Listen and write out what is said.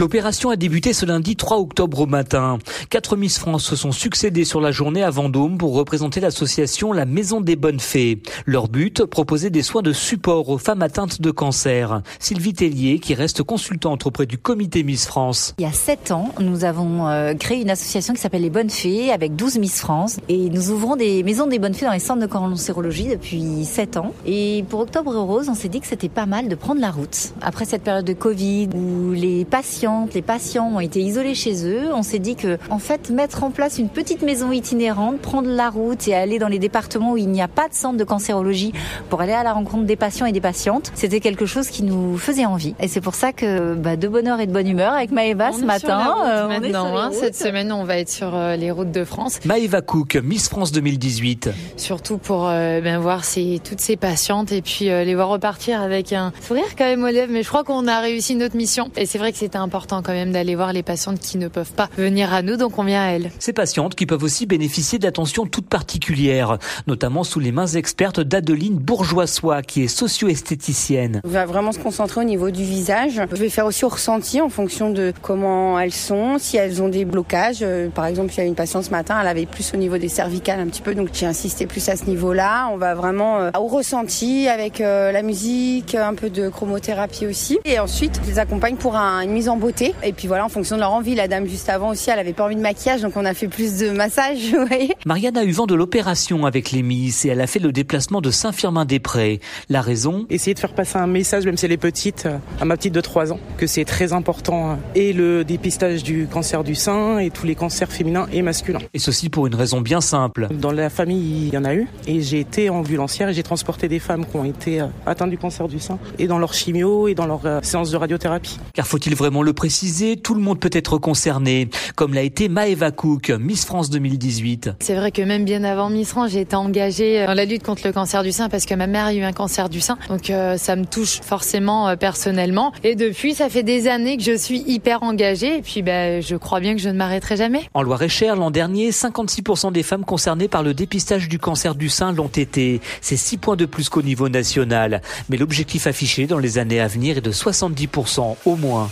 L'opération a débuté ce lundi 3 octobre au matin. Quatre Miss France se sont succédés sur la journée à Vendôme pour représenter l'association La Maison des Bonnes Fées. Leur but, proposer des soins de support aux femmes atteintes de cancer. Sylvie Tellier, qui reste consultante auprès du comité Miss France. Il y a sept ans, nous avons euh, créé une association qui s'appelle Les Bonnes Fées avec 12 Miss France et nous ouvrons des maisons des bonnes fées dans les centres de cancérologie depuis sept ans. Et pour Octobre Rose, on s'est dit que c'était pas mal de prendre la route. Après cette période de Covid où les patients les patients ont été isolés chez eux, on s'est dit que, en fait, mettre en place une petite maison itinérante, prendre la route et aller dans les départements où il n'y a pas de centre de cancérologie pour aller à la rencontre des patients et des patientes, c'était quelque chose qui nous faisait envie. Et c'est pour ça que, bah, de bonne et de bonne humeur avec Maëva ce matin. Euh, maintenant, hein. cette semaine, on va être sur euh, les routes de France. Maëva Cook, Miss France 2018. Surtout pour euh, ben, voir ces, toutes ces patientes et puis les voir repartir avec un sourire quand même aux lèvres. Mais je crois qu'on a réussi notre mission. Et c'est vrai que c'était important important quand même d'aller voir les patientes qui ne peuvent pas venir à nous, donc on vient à elles. Ces patientes qui peuvent aussi bénéficier d'attention toute particulière, notamment sous les mains expertes d'Adeline Bourgeoisois, qui est socio-esthéticienne. On va vraiment se concentrer au niveau du visage. Je vais faire aussi au ressenti en fonction de comment elles sont, si elles ont des blocages. Euh, par exemple, il y a une patiente ce matin, elle avait plus au niveau des cervicales un petit peu, donc j'ai insisté plus à ce niveau-là. On va vraiment euh, au ressenti avec euh, la musique, un peu de chromothérapie aussi. Et ensuite, je les accompagne pour une mise en beauté et puis voilà, en fonction de leur envie, la dame juste avant aussi, elle avait pas envie de maquillage, donc on a fait plus de massage, vous voyez. Marianne a eu vent de l'opération avec les Miss et elle a fait le déplacement de Saint-Firmin-des-Prés. La raison? Essayer de faire passer un message, même si elle est petite, à ma petite de 3 ans, que c'est très important. Et le dépistage du cancer du sein et tous les cancers féminins et masculins. Et ceci pour une raison bien simple. Dans la famille, il y en a eu. Et j'ai été ambulancière et j'ai transporté des femmes qui ont été atteintes du cancer du sein et dans leur chimio et dans leur euh, séance de radiothérapie. Car faut-il vraiment le préciser, tout le monde peut être concerné, comme l'a été Maëva Cook, Miss France 2018. C'est vrai que même bien avant Miss France, j'ai été engagée dans la lutte contre le cancer du sein parce que ma mère a eu un cancer du sein. Donc euh, ça me touche forcément euh, personnellement. Et depuis, ça fait des années que je suis hyper engagée. Et puis ben, je crois bien que je ne m'arrêterai jamais. En Loire-et-Cher, l'an dernier, 56% des femmes concernées par le dépistage du cancer du sein l'ont été. C'est 6 points de plus qu'au niveau national. Mais l'objectif affiché dans les années à venir est de 70% au moins.